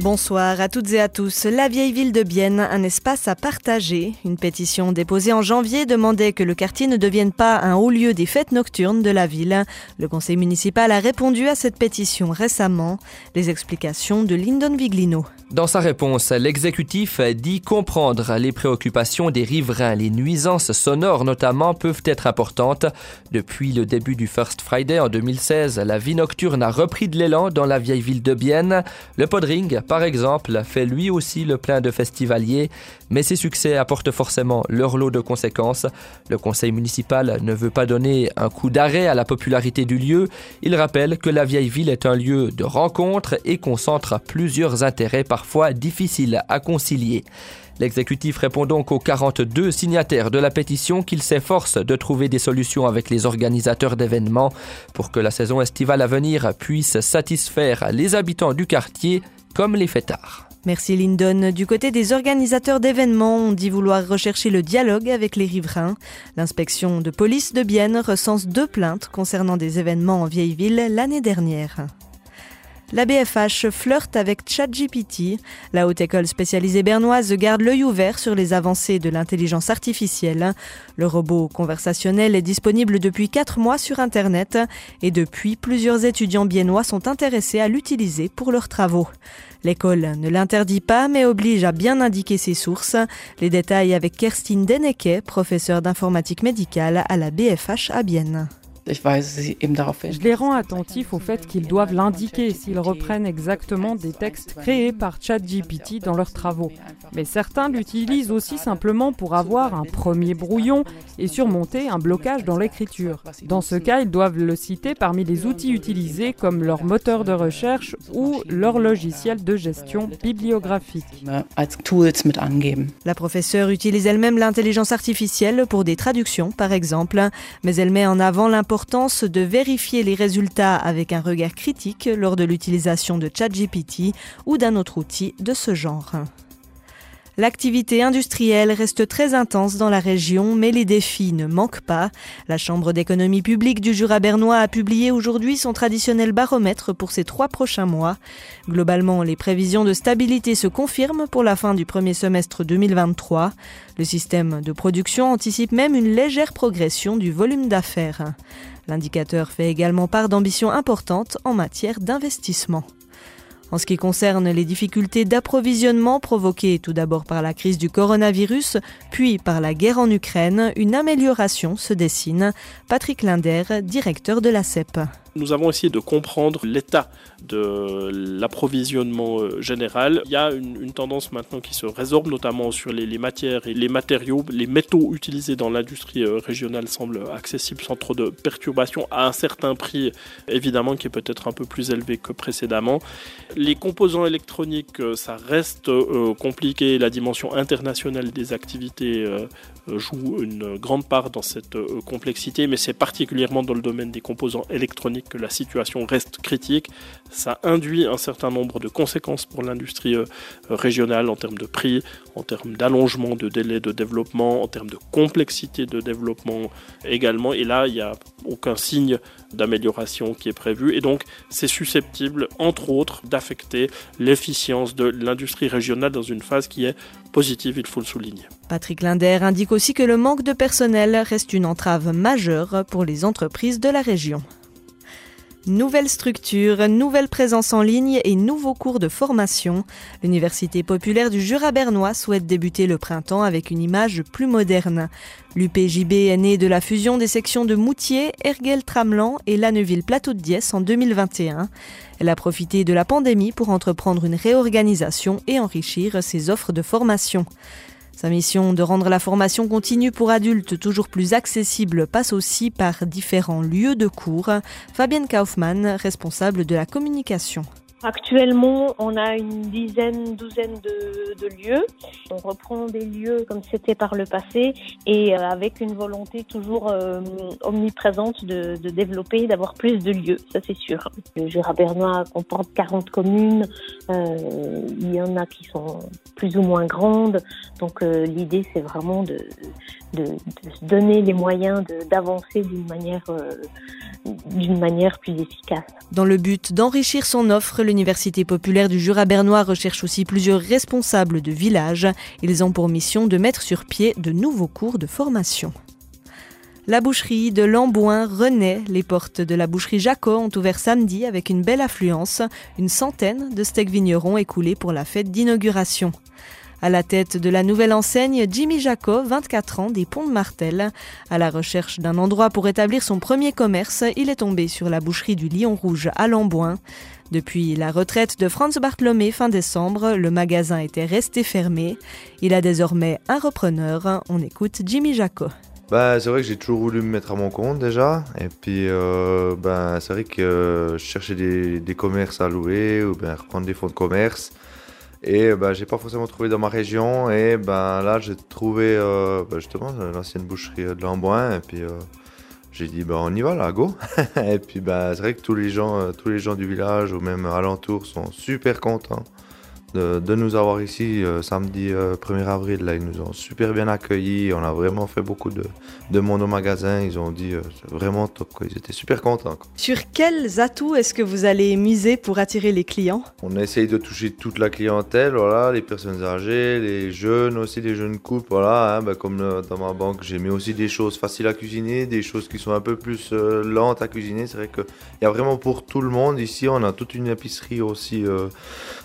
Bonsoir à toutes et à tous. La vieille ville de Bienne, un espace à partager. Une pétition déposée en janvier demandait que le quartier ne devienne pas un haut lieu des fêtes nocturnes de la ville. Le conseil municipal a répondu à cette pétition récemment. Les explications de Lyndon Viglino. Dans sa réponse, l'exécutif dit comprendre les préoccupations des riverains. Les nuisances sonores notamment peuvent être importantes. Depuis le début du First Friday en 2016, la vie nocturne a repris de l'élan dans la vieille ville de Bienne. Le Podring, par exemple, fait lui aussi le plein de festivaliers, mais ses succès apportent forcément leur lot de conséquences. Le conseil municipal ne veut pas donner un coup d'arrêt à la popularité du lieu. Il rappelle que la vieille ville est un lieu de rencontre et concentre plusieurs intérêts parfois difficiles à concilier. L'exécutif répond donc aux 42 signataires de la pétition qu'il s'efforce de trouver des solutions avec les organisateurs d'événements pour que la saison estivale à venir puisse satisfaire les habitants du quartier comme les fêtards. Merci Lyndon. Du côté des organisateurs d'événements, on dit vouloir rechercher le dialogue avec les riverains. L'inspection de police de Bienne recense deux plaintes concernant des événements en vieille ville l'année dernière. La BFH flirte avec ChatGPT. La haute école spécialisée bernoise garde l'œil ouvert sur les avancées de l'intelligence artificielle. Le robot conversationnel est disponible depuis 4 mois sur Internet et depuis, plusieurs étudiants biennois sont intéressés à l'utiliser pour leurs travaux. L'école ne l'interdit pas mais oblige à bien indiquer ses sources. Les détails avec Kerstin Deneke, professeure d'informatique médicale à la BFH à Bienne. Je les rends attentifs au fait qu'ils doivent l'indiquer s'ils reprennent exactement des textes créés par ChatGPT dans leurs travaux. Mais certains l'utilisent aussi simplement pour avoir un premier brouillon et surmonter un blocage dans l'écriture. Dans ce cas, ils doivent le citer parmi les outils utilisés comme leur moteur de recherche ou leur logiciel de gestion bibliographique. La professeure utilise elle-même l'intelligence artificielle pour des traductions, par exemple, mais elle met en avant l'importance de vérifier les résultats avec un regard critique lors de l'utilisation de ChatGPT ou d'un autre outil de ce genre. L'activité industrielle reste très intense dans la région, mais les défis ne manquent pas. La Chambre d'économie publique du Jura bernois a publié aujourd'hui son traditionnel baromètre pour ces trois prochains mois. Globalement, les prévisions de stabilité se confirment pour la fin du premier semestre 2023. Le système de production anticipe même une légère progression du volume d'affaires. L'indicateur fait également part d'ambitions importantes en matière d'investissement. En ce qui concerne les difficultés d'approvisionnement provoquées tout d'abord par la crise du coronavirus, puis par la guerre en Ukraine, une amélioration se dessine. Patrick Linder, directeur de la CEP. Nous avons essayé de comprendre l'état de l'approvisionnement euh, général. Il y a une, tendance maintenant qui se résorbe, notamment sur les, matières et les matériaux. Les métaux utilisés dans l'industrie euh, régionale semblent accessibles sans trop de perturbations à un certain prix, évidemment, qui est peut-être un peu plus élevé que précédemment. Les composants électroniques, euh, ça reste compliqué. La dimension internationale des activités joue une grande part dans cette complexité, mais c'est particulièrement dans le domaine des composants électroniques que la situation reste critique. Ça induit un certain nombre de conséquences pour l'industrie euh, régionale en termes de prix, en termes d'allongement de délai de développement, en termes de complexité de développement également. Et là, il n'y a aucun signe d'amélioration qui est prévu. Et donc, c'est susceptible, entre autres, d'affecter l'efficience de l'industrie régionale dans une phase qui est positive, il faut le souligner. Patrick Linder indique aussi que le manque de personnel reste une entrave majeure pour les entreprises de la région. Nouvelle structure, nouvelle présence en ligne et nouveaux cours de formation. L'Université populaire du Jura bernois souhaite débuter le printemps avec une image plus moderne. L'UPJB est née de la fusion des sections de Moutier, Erguel-Tramelan et Lanneville-Plateau de Diès en 2021. Elle a profité de la pandémie pour entreprendre une réorganisation et enrichir ses offres de formation. Sa mission de rendre la formation continue pour adultes toujours plus accessible passe aussi par différents lieux de cours. Fabienne Kaufmann, responsable de la communication. Actuellement, on a une dizaine, douzaine de, lieux. On reprend des lieux comme c'était par le passé et euh, avec une volonté toujours euh, omniprésente de, de développer, d'avoir plus de lieux, ça c'est sûr. Le Jura bernois comporte 40 communes, euh, il y en a qui sont plus ou moins grandes, donc l'idée c'est vraiment de, de, se donner les moyens d'avancer d'une manière d'une manière plus efficace. Dans le but d'enrichir son offre, l'Université populaire du Jura bernois recherche aussi plusieurs responsables de villages. Ils ont pour mission de mettre sur pied de nouveaux cours de formation. La boucherie de Lambouin renaît. Les portes de la boucherie Jacot ont ouvert samedi avec une belle affluence. Une centaine de steaks vignerons écoulés pour la fête d'inauguration. À la tête de la nouvelle enseigne, Jimmy Jacot, 24 ans, des Ponts de Martel. À la recherche d'un endroit pour établir son premier commerce, il est tombé sur la boucherie du Lion Rouge à Lambouin. Depuis la retraite de Franz Bartholomé fin décembre, le magasin était resté fermé. Il a désormais un repreneur. On écoute Jimmy Jacot. Bah, c'est vrai que j'ai toujours voulu me mettre à mon compte déjà. Et puis, euh, ben, c'est vrai que je cherchais des, des, commerces à louer ou bien reprendre des fonds de commerce. Et ben, j'ai pas forcément trouvé dans ma région. Et ben, là, j'ai trouvé euh, ben, justement l'ancienne boucherie de Lamboin. Et puis, euh, j'ai dit, ben, on y va là, go. et puis, c'est vrai que tous les, gens, euh, tous les gens du village ou même alentour sont super contents de, nous avoir ici euh, samedi 1er euh, avril. Là, ils nous ont super bien accueillis. On a vraiment fait beaucoup de, de monde au magasin. Ils ont dit euh, c'est vraiment top. Quoi. Ils étaient super contents. Sur quels atouts est-ce que vous allez miser pour attirer les clients? On essaye de toucher toute la clientèle, voilà, les personnes âgées, les jeunes aussi, les jeunes couples. Voilà, hein, ben, comme dans ma banque, j'ai mis aussi des choses faciles à cuisiner, des choses qui sont un peu plus lentes à cuisiner. C'est vrai qu'il y a vraiment pour tout le monde. Ici, on a toute une épicerie aussi.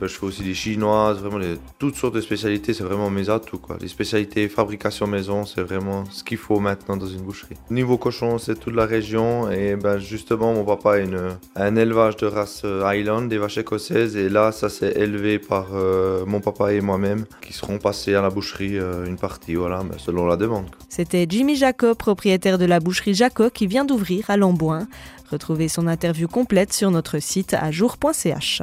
Je fais aussi des vraiment toutes sortes de spécialités, c'est vraiment mes atouts. Quoi. Les spécialités fabrication maison, c'est vraiment ce qu'il faut maintenant dans une boucherie. Niveau cochon, c'est toute la région et ben, justement, mon papa a une, un élevage de race euh, Highland, des vaches écossaises et là, ça s'est élevé par euh, mon papa et moi-même qui seront passés à la boucherie euh, une partie, voilà, ben, selon la demande. C'était Jimmy Jacob, propriétaire de la boucherie Jacob qui vient d'ouvrir à Lamboin. Retrouvez son interview complète sur notre site à jour.ch.